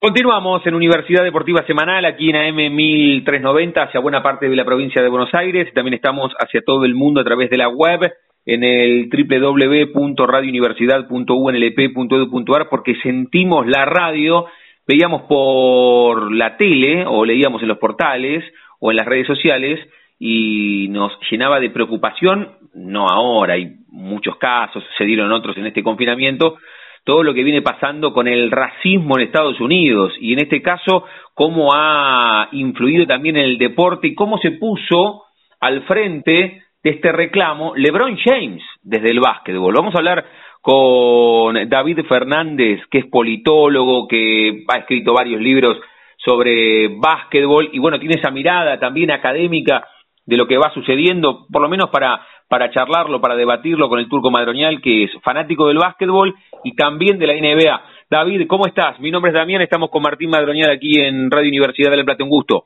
Continuamos en Universidad Deportiva Semanal, aquí en AM 1390, hacia buena parte de la provincia de Buenos Aires. También estamos hacia todo el mundo a través de la web en el www.radiouniversidad.unlp.edu.ar porque sentimos la radio, veíamos por la tele o leíamos en los portales o en las redes sociales y nos llenaba de preocupación, no ahora, hay muchos casos, se dieron otros en este confinamiento, todo lo que viene pasando con el racismo en Estados Unidos y en este caso cómo ha influido también en el deporte y cómo se puso al frente este reclamo LeBron James desde el básquetbol. Vamos a hablar con David Fernández, que es politólogo, que ha escrito varios libros sobre básquetbol y bueno, tiene esa mirada también académica de lo que va sucediendo, por lo menos para, para charlarlo, para debatirlo con el turco Madronial, que es fanático del básquetbol y también de la NBA. David, ¿cómo estás? Mi nombre es Damián, estamos con Martín Madronial aquí en Radio Universidad de La Plata. Un gusto.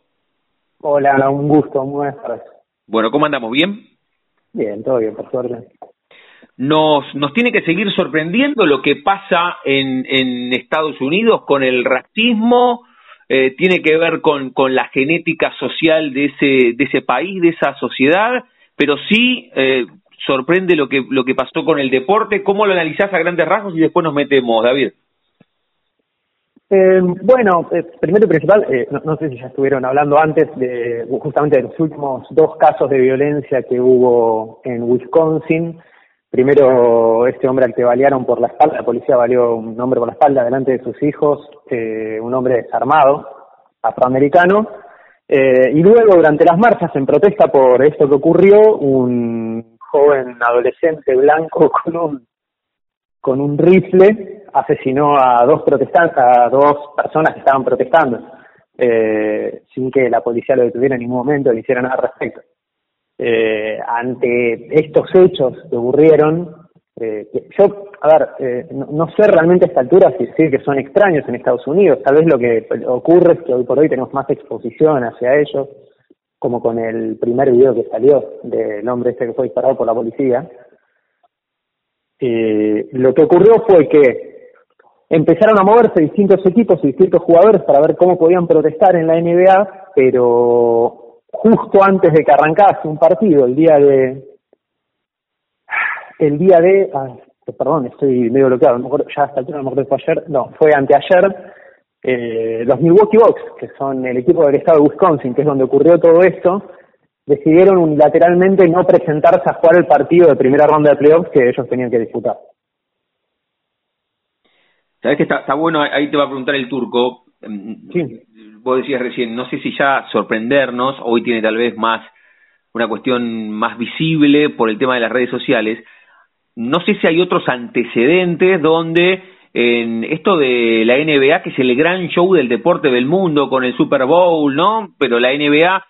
Hola, un gusto, muy buenas tardes. Bueno, ¿cómo andamos? ¿Bien? Bien, todo bien, por suerte. Nos, nos tiene que seguir sorprendiendo lo que pasa en, en Estados Unidos con el racismo, eh, tiene que ver con, con la genética social de ese, de ese país, de esa sociedad, pero sí eh, sorprende lo que, lo que pasó con el deporte. ¿Cómo lo analizás a grandes rasgos y después nos metemos, David? Eh, bueno, primero y principal, eh, no, no sé si ya estuvieron hablando antes de justamente de los últimos dos casos de violencia que hubo en Wisconsin. Primero, este hombre al que balearon por la espalda, la policía baleó un hombre por la espalda delante de sus hijos, eh, un hombre desarmado, afroamericano. Eh, y luego, durante las marchas, en protesta por esto que ocurrió, un joven adolescente blanco con un con un rifle asesinó a dos protestantes, a dos personas que estaban protestando, eh, sin que la policía lo detuviera en ningún momento, le hiciera nada al respecto. Eh, ante estos hechos que ocurrieron, eh, yo, a ver, eh, no, no sé realmente a esta altura si decir que son extraños en Estados Unidos, tal vez lo que ocurre es que hoy por hoy tenemos más exposición hacia ellos, como con el primer video que salió del hombre este que fue disparado por la policía, eh, lo que ocurrió fue que empezaron a moverse distintos equipos y distintos jugadores para ver cómo podían protestar en la NBA, pero justo antes de que arrancase un partido, el día de, el día de, ah, perdón, estoy medio bloqueado, acuerdo, ya hasta el no me acuerdo fue ayer, no, fue anteayer, eh, los Milwaukee Bucks, que son el equipo del estado de Wisconsin, que es donde ocurrió todo esto, decidieron unilateralmente no presentarse a jugar el partido de primera ronda de playoffs que ellos tenían que disputar. Sabes que está, está bueno, ahí te va a preguntar el turco. Sí. Vos decías recién, no sé si ya sorprendernos, hoy tiene tal vez más una cuestión más visible por el tema de las redes sociales. No sé si hay otros antecedentes donde en esto de la NBA, que es el gran show del deporte del mundo con el Super Bowl, ¿no? Pero la NBA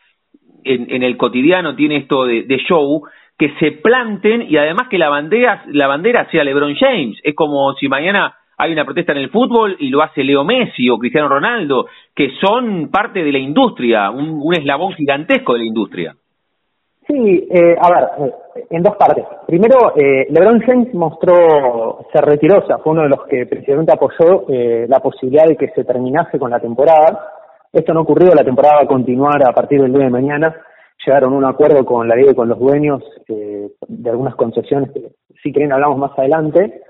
en, en el cotidiano tiene esto de, de, show, que se planten y además que la bandera, la bandera sea LeBron James. Es como si mañana hay una protesta en el fútbol y lo hace Leo Messi o Cristiano Ronaldo, que son parte de la industria, un, eslabón gigantesco de la industria. Sí, eh, a ver, eh, en dos partes. Primero, eh, LeBron James mostró, se retiró, o fue uno de los que precisamente apoyó eh, la posibilidad de que se terminase con la temporada. Esto no ocurrió, la temporada va a continuar a partir del día de mañana. Llegaron a un acuerdo con la liga y con los dueños eh, de algunas concesiones que, si quieren, hablamos más adelante.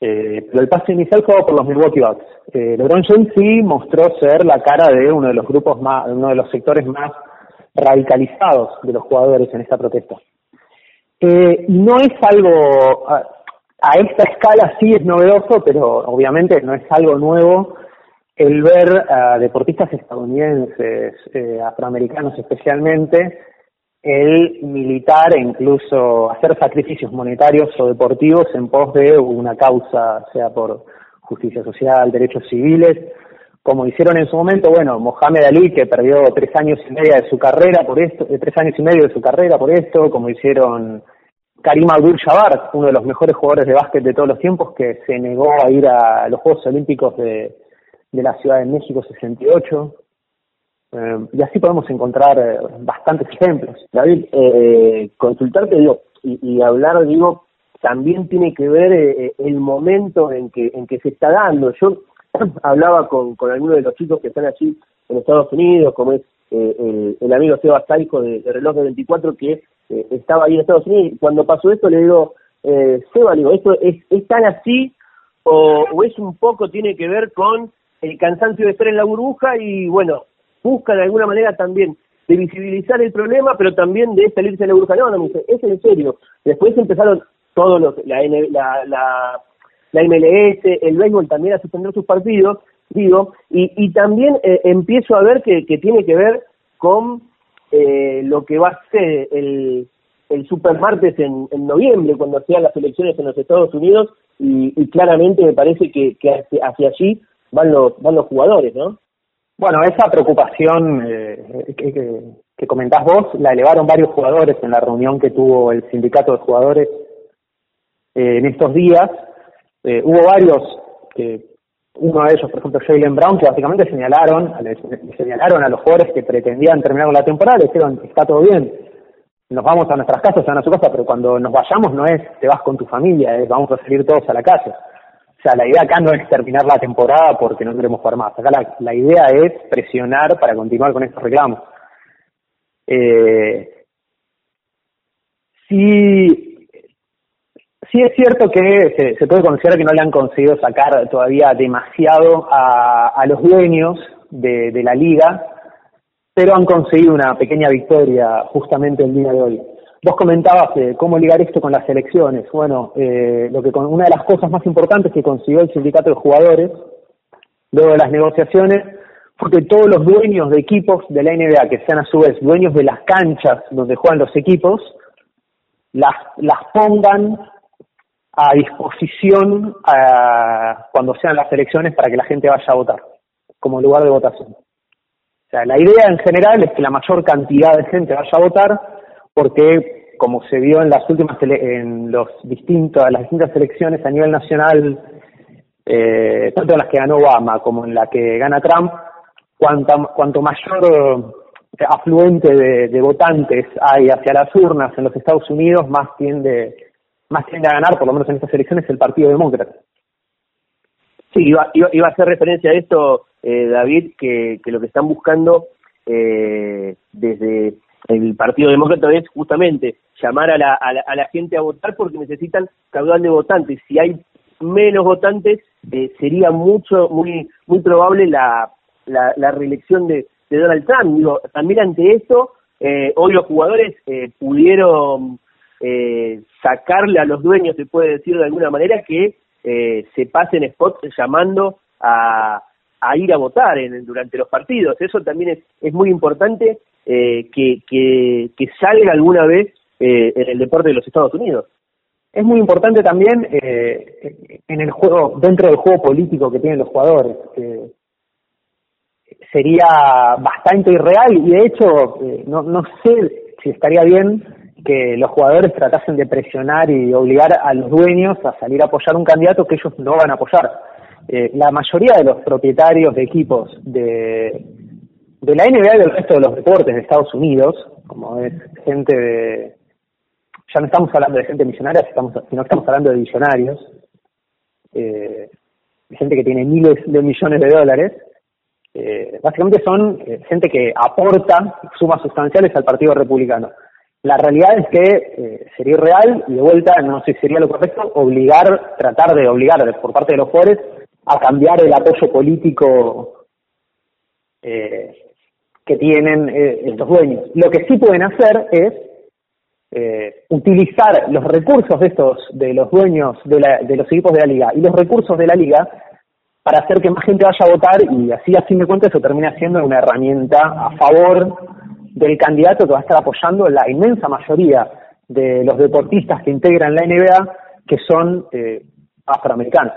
Eh, pero el pase inicial fue por los Milwaukee Bucks. Eh, LeBron James sí mostró ser la cara de uno de los grupos más, uno de los sectores más radicalizados de los jugadores en esta protesta. Eh, no es algo, a, a, esta escala sí es novedoso, pero obviamente no es algo nuevo el ver a deportistas estadounidenses, eh, afroamericanos especialmente, el militar e incluso hacer sacrificios monetarios o deportivos en pos de una causa, sea por justicia social, derechos civiles, como hicieron en su momento, bueno, Mohamed Ali, que perdió tres años y medio de su carrera por esto, eh, tres años y medio de su carrera por esto, como hicieron Karim Abdul-Jabbar, uno de los mejores jugadores de básquet de todos los tiempos, que se negó a ir a los Juegos Olímpicos de, de la Ciudad de México 68. Eh, y así podemos encontrar eh, bastantes ejemplos. David, eh, consultarte, digo, y, hablar, digo, también tiene que ver eh, el momento en que, en que se está dando. Yo hablaba con, con algunos de los chicos que están allí en Estados Unidos, como es eh, el, el, amigo Seba Saico de, Reloj de 24, que eh, estaba ahí en Estados Unidos, y cuando pasó esto le digo, eh, Seba, digo, ¿esto es, es tan así o, es un poco, tiene que ver con el cansancio de estar en la burbuja y, bueno, busca de alguna manera también de visibilizar el problema, pero también de salirse de la burbuja? No, no, me dice, es en serio. Después empezaron todos los, la, la, la, la MLS, el béisbol también a suspender sus partidos, digo, y, y también eh, empiezo a ver que, que tiene que ver con eh, lo que va a ser el, el super martes en, en noviembre, cuando sean las elecciones en los Estados Unidos, y, y claramente me parece que, que hacia, hacia, allí van los, van los jugadores, ¿no? Bueno, esa preocupación eh, que, que, comentás vos la elevaron varios jugadores en la reunión que tuvo el sindicato de jugadores eh, en estos días. Eh, hubo varios que uno de ellos, por ejemplo, Jalen Brown, que básicamente señalaron, señalaron a los jugadores que pretendían terminar con la temporada, le dijeron, está todo bien, nos vamos a nuestras casas, van a su casa, pero cuando nos vayamos no es te vas con tu familia, es vamos a salir todos a la calle. O sea, la idea acá no es terminar la temporada porque no queremos jugar más. Acá la, idea es presionar para continuar con estos reclamos. Eh, sí, sí es cierto que se, puede considerar que no le han conseguido sacar todavía demasiado a, los dueños de, la liga, pero han conseguido una pequeña victoria justamente el día de hoy. Vos comentabas eh, cómo ligar esto con las elecciones. Bueno, eh, lo que con, una de las cosas más importantes que consiguió el sindicato de jugadores luego de las negociaciones fue que todos los dueños de equipos de la NBA, que sean a su vez dueños de las canchas donde juegan los equipos, las, las pongan a disposición cuando sean las elecciones para que la gente vaya a votar, como lugar de votación. O sea, la idea en general es que la mayor cantidad de gente vaya a votar, porque como se vio en las últimas en los distintos, las distintas elecciones a nivel nacional, eh, tanto en las que ganó Obama como en la que gana Trump, cuanto, cuanto mayor afluente de, de votantes hay hacia las urnas en los Estados Unidos, más tiende más tiende a ganar, por lo menos en estas elecciones, el Partido Demócrata. Sí, iba, iba, iba a hacer referencia a esto, eh, David, que, que lo que están buscando eh, desde el Partido Demócrata es justamente llamar a la, a la, a, la, gente a votar porque necesitan caudal de votantes. Si hay menos votantes, eh, sería mucho, muy, muy probable la, la, la reelección de, de, Donald Trump. Digo, también ante esto, eh, hoy los jugadores eh, pudieron eh, sacarle a los dueños, se puede decir de alguna manera, que eh, se pasen spots llamando a, a ir a votar en, durante los partidos. Eso también es, es muy importante eh, que, que, salga alguna vez eh, en el deporte de los Estados Unidos. Es muy importante también eh, en el juego, dentro del juego político que tienen los jugadores. sería bastante irreal y de hecho eh, no, no sé si estaría bien que los jugadores tratasen de presionar y obligar a los dueños a salir a apoyar un candidato que ellos no van a apoyar. Eh, la mayoría de los propietarios de equipos de, de la NBA y del resto de los deportes de Estados Unidos, como es gente de, ya no estamos hablando de gente millonaria, sino estamos hablando de millonarios, eh, gente que tiene miles de millones de dólares, eh, básicamente son eh, gente que aporta sumas sustanciales al Partido Republicano. La realidad es que eh, sería irreal y de vuelta no sé si sería lo correcto obligar, tratar de obligar por parte de los jugadores a cambiar el apoyo político eh, que tienen eh, estos dueños. Lo que sí pueden hacer es eh, utilizar los recursos de estos, de los dueños de, la, de los equipos de la liga y los recursos de la liga para hacer que más gente vaya a votar y así a fin de cuentas eso termina siendo una herramienta a favor del candidato que va a estar apoyando la inmensa mayoría de los deportistas que integran la NBA que son eh, afroamericanos.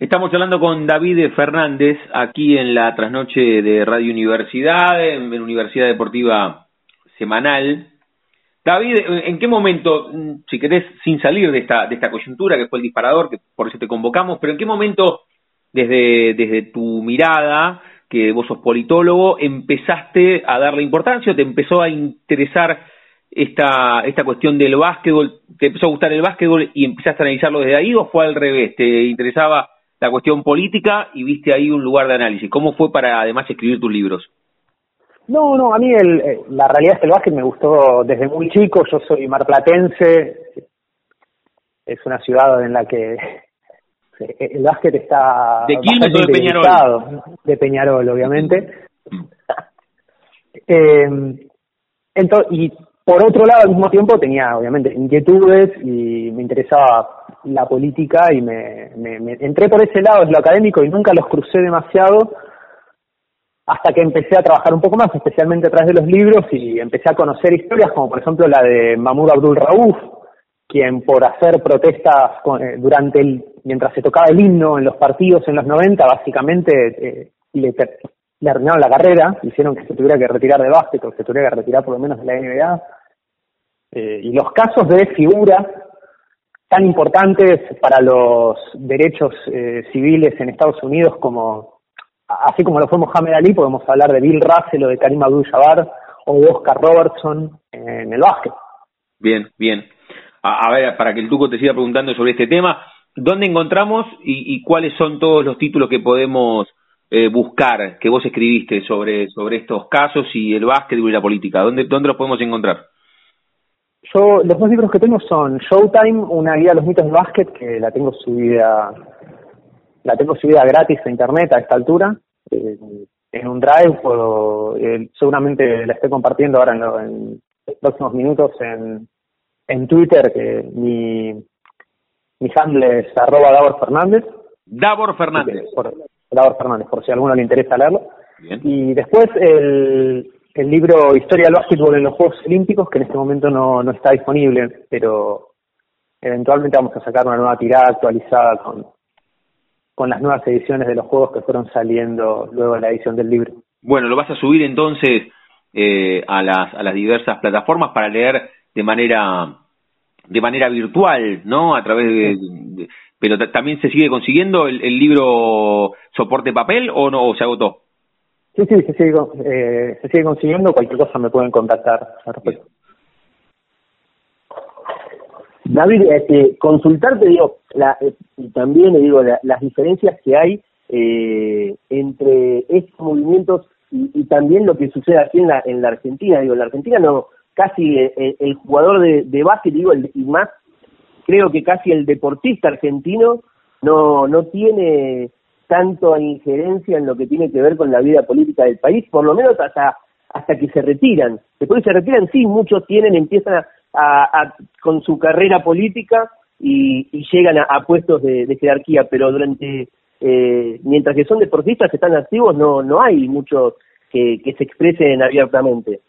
Estamos hablando con David Fernández aquí en la trasnoche de Radio Universidad, en Universidad Deportiva Semanal. David, ¿en qué momento, si querés, sin salir de esta, de esta coyuntura que fue el disparador, que por eso te convocamos, pero en qué momento, desde, desde tu mirada, que vos sos politólogo, empezaste a darle importancia o te empezó a interesar esta, esta cuestión del básquetbol, te empezó a gustar el básquetbol y empezaste a analizarlo desde ahí o fue al revés, te interesaba la cuestión política y viste ahí un lugar de análisis. ¿Cómo fue para además escribir tus libros? No, no, a mí el, eh, la realidad es que el básquet me gustó desde muy chico, yo soy marplatense, es una ciudad en la que el básquet está... ¿De Quilmes o de Peñarol? De Peñarol, obviamente. Mm. eh, entonces, y por otro lado, al mismo tiempo tenía, obviamente, inquietudes y me interesaba la política y me, me, entré por ese lado, es lo académico, y nunca los crucé demasiado hasta que empecé a trabajar un poco más, especialmente a través de los libros, y empecé a conocer historias como por ejemplo la de Mahmoud Abdul Rauf, quien por hacer protestas eh, durante el, mientras se tocaba el himno en los partidos en los 90, básicamente eh, le, arruinaron la carrera, hicieron que se tuviera que retirar de básquet que se tuviera que retirar por lo menos de la NBA. Eh, y los casos de figura tan importantes para los derechos eh, civiles en Estados Unidos como, así como lo fue Mohamed Ali, podemos hablar de Bill Russell o de Karim Abdul-Jabbar o de Oscar Robertson en el básquet. Bien, bien. A, ver, para que el Tuco te siga preguntando sobre este tema, ¿dónde encontramos y, y cuáles son todos los títulos que podemos eh, buscar que vos escribiste sobre, sobre estos casos y el básquet y la política? ¿Dónde, dónde los podemos encontrar? Yo, los dos libros que tengo son Showtime, una guía a los mitos del básquet, que la tengo subida, la tengo subida gratis a internet a esta altura, eh, en un drive, puedo, eh, seguramente la estoy compartiendo ahora en, los próximos minutos en, en Twitter, que mi, mi handle es arroba Davor Fernández. Davor Fernández. Por, Davor Fernández, por si a alguno le interesa leerlo. Y después el, el libro Historia del básquetbol en los Juegos Olímpicos, que en este momento no, no está disponible, pero eventualmente vamos a sacar una nueva tirada actualizada con, con las nuevas ediciones de los juegos que fueron saliendo luego de la edición del libro. Bueno, lo vas a subir entonces eh, a, las, a las diversas plataformas para leer de manera de manera virtual, ¿no? A través de, pero también se sigue consiguiendo el, el libro soporte papel o no o se agotó. Sí, sí, se sigue, eh, se sigue consiguiendo. Cualquier cosa me pueden contactar al respecto. David, este, consultarte, digo, la, eh, y también digo las diferencias que hay eh, entre estos movimientos y, también lo que sucede aquí en la, en la Argentina. Digo, en la Argentina no, casi el, jugador de, de básquet, digo, el, y más, creo que casi el deportista argentino no, no tiene tanto injerencia en lo que tiene que ver con la vida política del país, por lo menos hasta hasta que se retiran. Después que se retiran, sí, muchos tienen, empiezan a, con su carrera política y, llegan a, puestos de, jerarquía, pero durante, eh, mientras que son deportistas, están activos, no, no hay muchos que, se expresen abiertamente.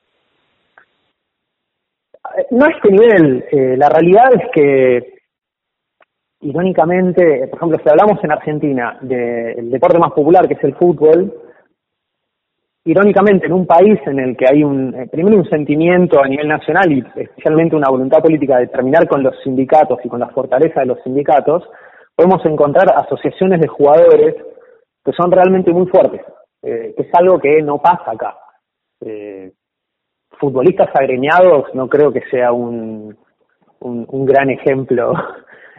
No a este nivel, eh, la realidad es que irónicamente, por ejemplo, si hablamos en Argentina del deporte más popular, que es el fútbol, irónicamente en un país en el que hay un, eh, primero un sentimiento a nivel nacional y especialmente una voluntad política de terminar con los sindicatos y con la fortaleza de los sindicatos, podemos encontrar asociaciones de jugadores que son realmente muy fuertes, eh, que es algo que no pasa acá. Eh, futbolistas agremiados no creo que sea un, un, un gran ejemplo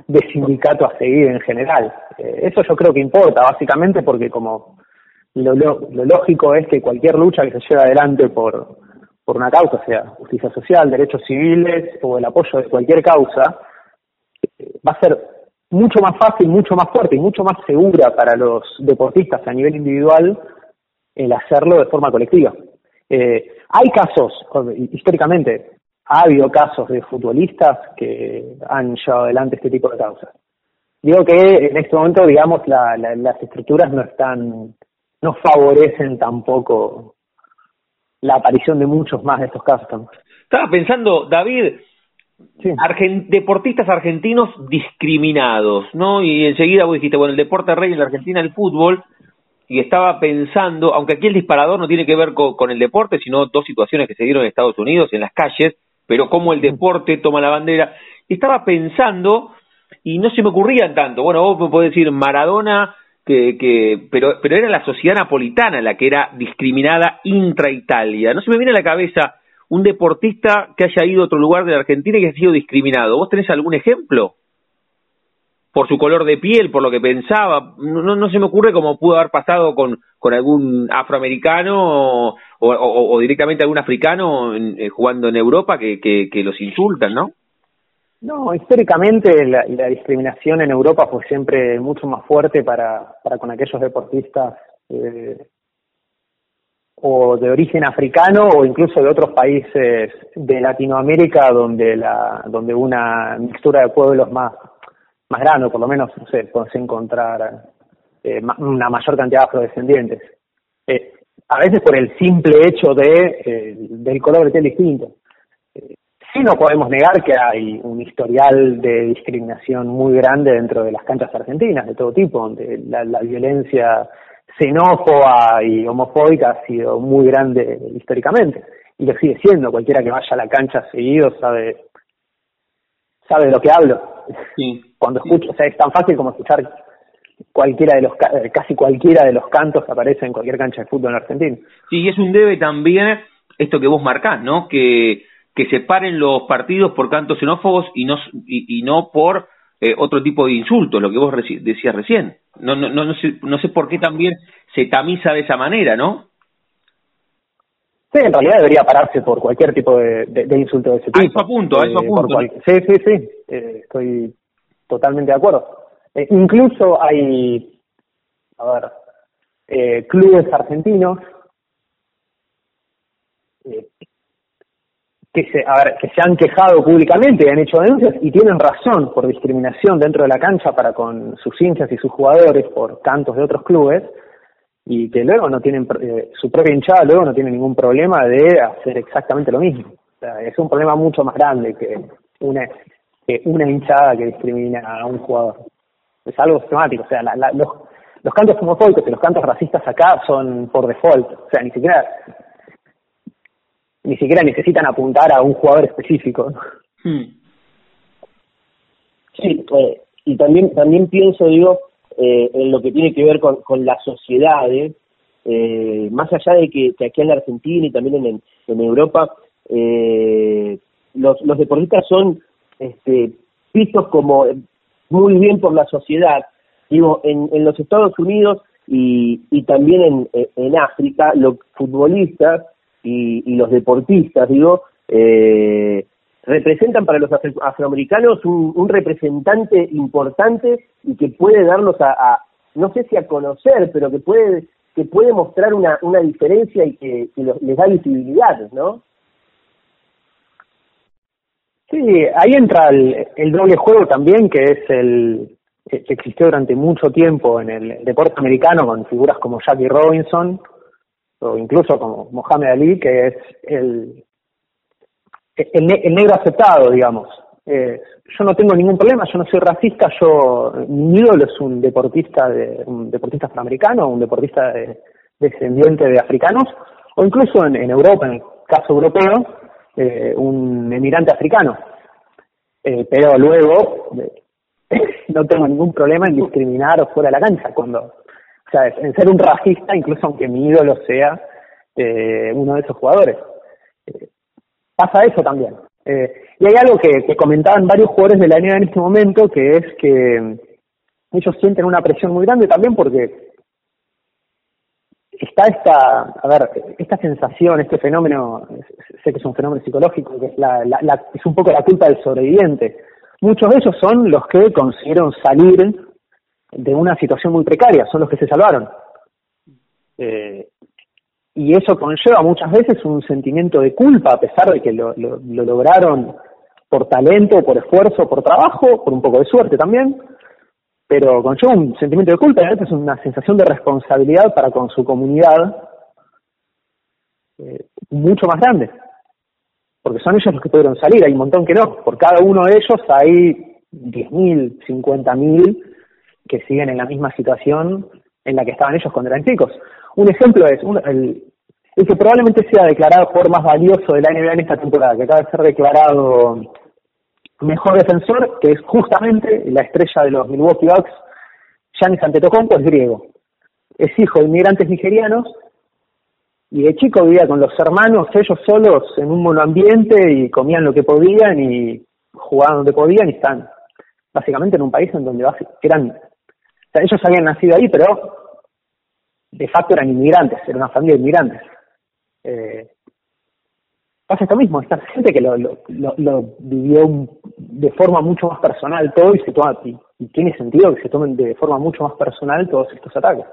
de sindicato a seguir en general. Eh, eso yo creo que importa, básicamente porque como lo, lo, lógico es que cualquier lucha que se lleve adelante por, por una causa, sea justicia social, derechos civiles o el apoyo de cualquier causa, eh, va a ser mucho más fácil, mucho más fuerte y mucho más segura para los deportistas a nivel individual el hacerlo de forma colectiva. Eh, hay casos, históricamente, ha habido casos de futbolistas que han llevado adelante este tipo de causas. Digo que en este momento, digamos, las estructuras no están, no favorecen tampoco la aparición de muchos más de estos casos. Estaba pensando, David, deportistas argentinos discriminados, ¿no? Y enseguida vos dijiste, bueno, el deporte rey en la Argentina, el fútbol, y estaba pensando, aunque aquí el disparador no tiene que ver con el deporte, sino dos situaciones que se dieron en Estados Unidos, en las calles, pero cómo el deporte toma la bandera. Estaba pensando y no se me ocurrían tanto. Bueno, vos me podés decir Maradona, que, que pero, pero era la sociedad napolitana la que era discriminada intra-Italia. No se me viene a la cabeza un deportista que haya ido a otro lugar de la Argentina y que haya sido discriminado. ¿Vos tenés algún ejemplo? Por su color de piel, por lo que pensaba. No, no se me ocurre cómo pudo haber pasado con, con algún afroamericano o, directamente algún africano eh, jugando en Europa que, que, que los insultan, ¿no? No, históricamente la, la, discriminación en Europa fue siempre mucho más fuerte para, para con aquellos deportistas eh, o de origen africano o incluso de otros países de Latinoamérica donde la donde una mixtura de pueblos más más grande, por lo menos, no sé, encontrar eh, una mayor cantidad de afrodescendientes. Eh, a veces por el simple hecho de eh, del color de piel distinto. Eh, sí no podemos negar que hay un historial de discriminación muy grande dentro de las canchas argentinas, de todo tipo, donde la, la violencia xenófoba y homofóbica ha sido muy grande históricamente y lo sigue siendo. Cualquiera que vaya a la cancha seguido sabe sabe de lo que hablo. Sí. Cuando escucho, o sea, es tan fácil como escuchar cualquiera de los casi cualquiera de los cantos que aparece en cualquier cancha de fútbol en Argentina. Sí, y es un debe también esto que vos marcás, ¿no? Que que separen los partidos por cantos xenófobos y no y, y no por eh, otro tipo de insultos, lo que vos reci decías recién. No, no, no, no, sé, no sé por qué también se tamiza de esa manera, ¿no? Sí, en realidad debería pararse por cualquier tipo de, de, de insulto de ese tipo. A eso apunto, a eso Eh, apunto. cual- sí, sí, sí, eh, estoy totalmente de acuerdo. Eh, incluso hay, a ver, eh, clubes argentinos que se, a ver, que se han quejado públicamente y han hecho denuncias y tienen razón por discriminación dentro de la cancha para con sus hinchas y sus jugadores por cantos de otros clubes y que luego no tienen eh, su propia hinchada luego no tiene ningún problema de hacer exactamente lo mismo. O sea, es un problema mucho más grande que una que una hinchada que discrimina a un jugador. Es algo sistemático, o sea, la, la, los los cantos homofóbicos y los cantos racistas acá son por default, o sea, ni siquiera ni siquiera necesitan apuntar a un jugador específico. Hmm. Sí, eh, y también también pienso, digo, eh, en lo que tiene que ver con, con las sociedades, eh, más allá de que, aquí en la Argentina y también en, en Europa, eh, los, los deportistas son este, vistos como muy bien por la sociedad. Digo, en, en los Estados Unidos y, y también en, en África, los futbolistas y, y los deportistas, digo, eh, representan para los afro- afroamericanos un, un representante importante y que puede darlos a, no sé si a conocer, pero que puede que puede mostrar una, una diferencia y que, los- les da visibilidad, ¿no? Sí, ahí entra el, el doble juego también, que es el que que existió durante mucho tiempo en el deporte americano con figuras como Jackie Robinson o incluso como Mohamed Ali, que es el, el, ne- el negro aceptado, digamos. Eh, yo no tengo ningún problema, yo no soy racista, yo mi ídolo es un deportista de un deportista afroamericano, un deportista de- descendiente de africanos, o incluso en, en Europa, en el caso europeo, eh, un emigrante africano. Eh, pero luego eh, no tengo ningún problema en discriminar o fuera de la cancha, cuando, o sea, en ser un racista, incluso aunque mi ídolo sea uno de esos jugadores. Pasa eso también. Eh, y hay algo que, comentaban varios jugadores de la NBA en este momento, que es que ellos sienten una presión muy grande también porque está esta, a ver, esta sensación, este fenómeno, sé que es un fenómeno psicológico, que es, la, la, la- es un poco la culpa del sobreviviente. Muchos de ellos son los que consiguieron salir de una situación muy precaria, son los que se salvaron. Eh, y eso conlleva muchas veces un sentimiento de culpa, a pesar de que lo, lo, lo lograron por talento, por esfuerzo, por trabajo, por un poco de suerte también, pero conlleva un sentimiento de culpa y a veces una sensación de responsabilidad para con su comunidad eh, mucho más grande, porque son ellos los que pudieron salir, hay un montón que no, por cada uno de ellos hay 10.000, 50.000 que siguen en la misma situación en la que estaban ellos cuando eran chicos. Un ejemplo es, un- el, que probablemente sea declarado jugador más valioso de la NBA en esta temporada, que acaba de ser declarado mejor defensor, que es justamente la estrella de los Milwaukee Bucks, Giannis Antetokounmpo, es griego. Es hijo de inmigrantes nigerianos y de chico vivía con los hermanos, ellos solos en un monoambiente y comían lo que podían y jugaban donde podían y están básicamente en un país en donde eran, o sea, ellos habían nacido ahí, pero de facto eran inmigrantes, era una familia de inmigrantes. Eh, pasa esto mismo, esta gente que lo, lo, lo, vivió de forma mucho más personal todo y se toma, y, tiene sentido que se tomen de forma mucho más personal todos estos ataques.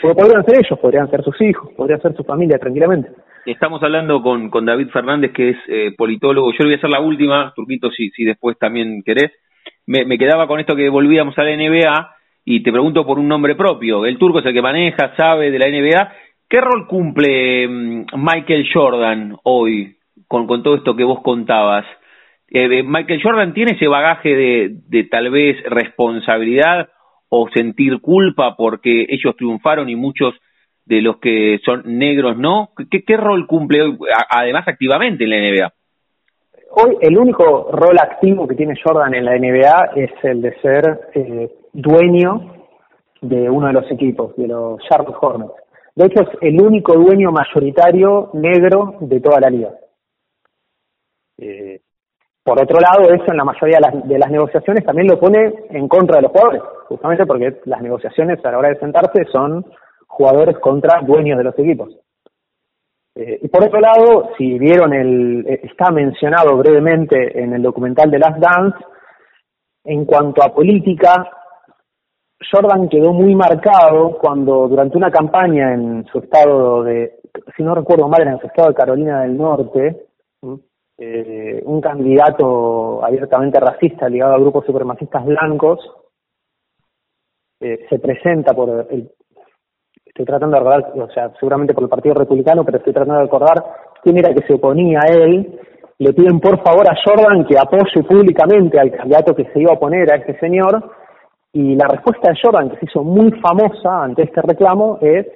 Porque podrían ser ellos, podrían ser sus hijos, podría ser su familia tranquilamente. Estamos hablando con, con David Fernández, que es eh, politólogo. Yo le voy a hacer la última, Turquito, si, si después también querés. Me, me quedaba con esto que volvíamos a la NBA y te pregunto por un nombre propio. El turco es el que maneja, sabe de la NBA. ¿Qué rol cumple mm, Michael Jordan hoy con, con todo esto que vos contabas? Eh, Michael Jordan tiene ese bagaje de, de tal vez responsabilidad o sentir culpa porque ellos triunfaron y muchos de los que son negros no. ¿Qué, qué rol cumple hoy, además activamente en la NBA? Hoy el único rol activo que tiene Jordan en la NBA es el de ser eh, dueño de uno de los equipos, de los Charlotte Hornets. De hecho, es el único dueño mayoritario negro de toda la liga. Eh, por otro lado, eso en la mayoría de las, de las, negociaciones también lo pone en contra de los jugadores, justamente porque las negociaciones a la hora de sentarse son jugadores contra dueños de los equipos. Eh, y por otro lado, si vieron el, eh, está mencionado brevemente en el documental de Last Dance, en cuanto a política, Jordan quedó muy marcado cuando durante una campaña en su estado de, si no recuerdo mal, en su estado de Carolina del Norte, eh, un candidato abiertamente racista ligado a grupos supremacistas blancos eh, se presenta por el, estoy tratando de recordar, o sea, seguramente por el Partido Republicano, pero estoy tratando de recordar quién era que se oponía a él, le piden por favor a Jordan que apoye públicamente al candidato que se iba a oponer a este señor, y la respuesta de Jordan, que se hizo muy famosa ante este reclamo, es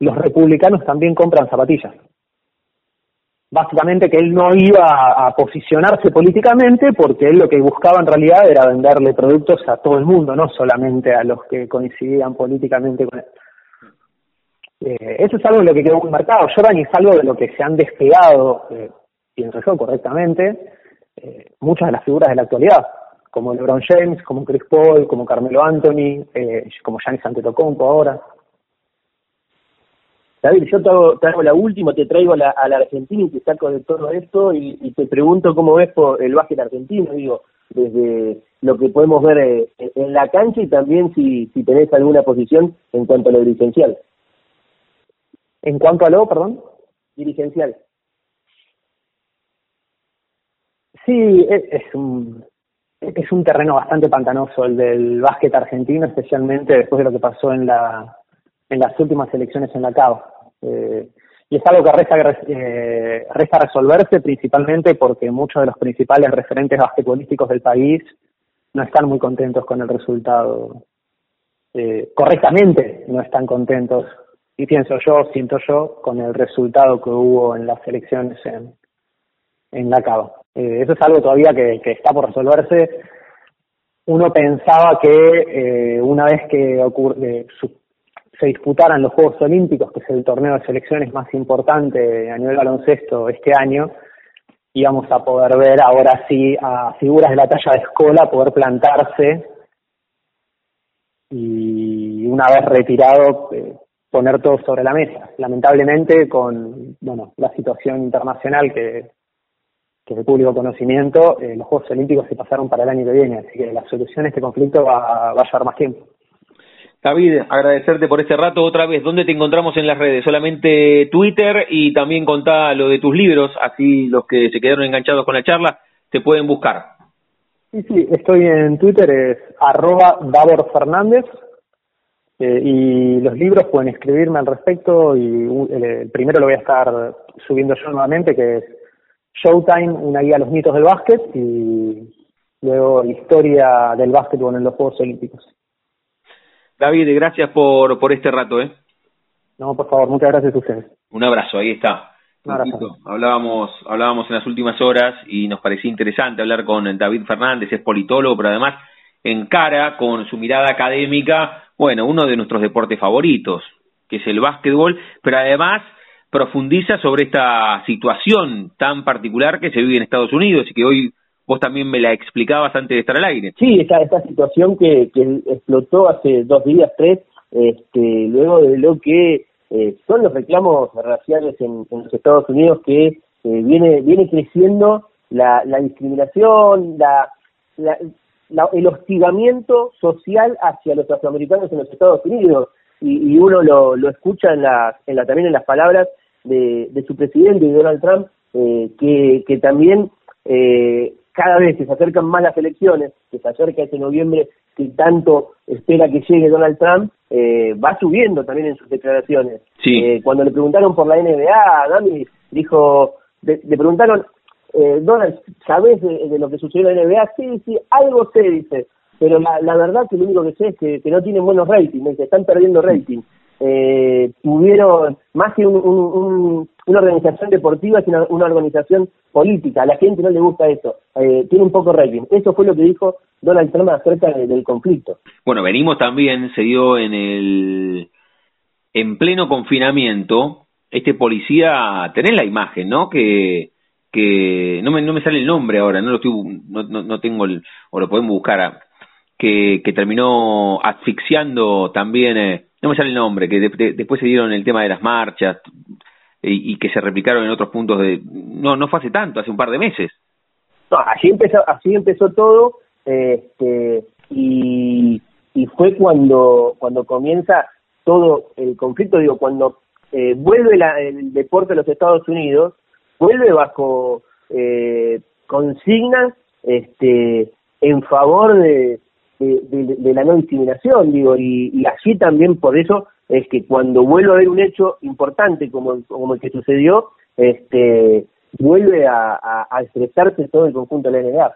los republicanos también compran zapatillas. Básicamente que él no iba a, posicionarse políticamente porque él lo que buscaba en realidad era venderle productos a todo el mundo, no solamente a los que coincidían políticamente con él. Eh, eso es algo de lo que quedó muy marcado. Jordan es algo de lo que se han despegado, eh, pienso yo correctamente, eh, muchas de las figuras de la actualidad como LeBron James, como Chris Paul, como Carmelo Anthony, eh, como Giannis Antetokounmpo ahora. David, yo te hago, te hago la última, te traigo a la, a la Argentina y te saco de todo esto y, y, te pregunto cómo ves por el básquet argentino, digo, desde lo que podemos ver eh, en la cancha y también si, si tenés alguna posición en cuanto a lo dirigencial. ¿En cuanto a lo, perdón? Dirigencial. Sí, es, es un, es un terreno bastante pantanoso el del básquet argentino, especialmente después de lo que pasó en la en las últimas elecciones en la CAO. Eh, y es algo que resta, eh, resta resolverse principalmente porque muchos de los principales referentes basquetbolísticos del país no están muy contentos con el resultado. Eh, correctamente no están contentos, y pienso yo, siento yo, con el resultado que hubo en las elecciones en, en la CAO. Eh, eso es algo todavía que, que, está por resolverse. Uno pensaba que eh, una vez que ocurre, se disputaran los Juegos Olímpicos, que es el torneo de selecciones más importante a nivel baloncesto este año, íbamos a poder ver ahora sí a figuras de la talla de escuela poder plantarse y una vez retirado eh, poner todo sobre la mesa. Lamentablemente con bueno la situación internacional que que de público conocimiento, eh, los Juegos Olímpicos se pasaron para el año que viene, así que la solución a este conflicto va, va a llevar más tiempo. David, agradecerte por este rato otra vez. ¿Dónde te encontramos en las redes? Solamente Twitter y también contá lo de tus libros, así los que se quedaron enganchados con la charla te pueden buscar. Sí, sí, estoy en Twitter, es arroba Davor Fernández, eh, y los libros pueden escribirme al respecto y el primero lo voy a estar subiendo yo nuevamente, que es Showtime, una guía a los mitos del básquet y luego historia del básquetbol en los Juegos Olímpicos. David, gracias por, por este rato. ¿eh? No, por favor, muchas gracias a ustedes. Un abrazo, ahí está. Hablábamos, hablábamos en las últimas horas y nos parecía interesante hablar con David Fernández, es politólogo, pero además encara con su mirada académica, bueno, uno de nuestros deportes favoritos, que es el básquetbol, pero además profundiza sobre esta situación tan particular que se vive en Estados Unidos y que hoy vos también me la explicabas antes de estar al aire. Sí, esta, esta situación que, que explotó hace dos días, tres, este, luego de lo que eh, son los reclamos raciales en, los Estados Unidos que eh, viene viene creciendo la, la discriminación, la, la, el hostigamiento social hacia los afroamericanos en los Estados Unidos y, uno lo, lo escucha en la, en la, también en las palabras de, de su presidente Donald Trump eh, que, que también eh, cada vez que se acercan más las elecciones, que se acerca ese noviembre que tanto espera que llegue Donald Trump, eh, va subiendo también en sus declaraciones. Eh, cuando le preguntaron por la NBA, Dami dijo, le preguntaron, eh, Donald, ¿sabes de, lo que sucedió en la NBA? Sí, sí, algo sé, dice, pero la, la verdad que lo único que sé es que, que no tienen buenos ratings, que están perdiendo rating. Eh, tuvieron más que un, una organización deportiva, sino una, organización política. A la gente no le gusta eso. Eh, tiene un poco rating. Eso fue lo que dijo Donald Trump acerca del conflicto. Bueno, venimos también, se dio en el en pleno confinamiento, este policía, tenés la imagen, ¿no? Que que no me, no me sale el nombre ahora, no lo estoy, no, no, tengo el, o lo podemos buscar, que, que terminó asfixiando también eh, no me sale el nombre, que después se dieron el tema de las marchas y, que se replicaron en otros puntos de... No, no fue hace tanto, hace un par de meses. No, así empezó, así empezó todo este, y, y fue cuando, cuando comienza todo el conflicto, digo, cuando eh, vuelve el deporte a los Estados Unidos, vuelve bajo eh, consignas este, en favor de, de, la no discriminación, digo, y, y así también por eso es que cuando vuelve a haber un hecho importante como, como el que sucedió, este vuelve a, a, expresarse todo el conjunto de la NBA.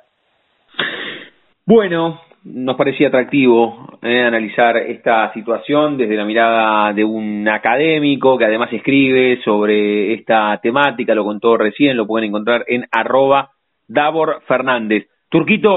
Bueno, nos parecía atractivo eh, analizar esta situación desde la mirada de un académico que además escribe sobre esta temática, lo contó recién, lo pueden encontrar en arroba Davor Fernández. Turquitos,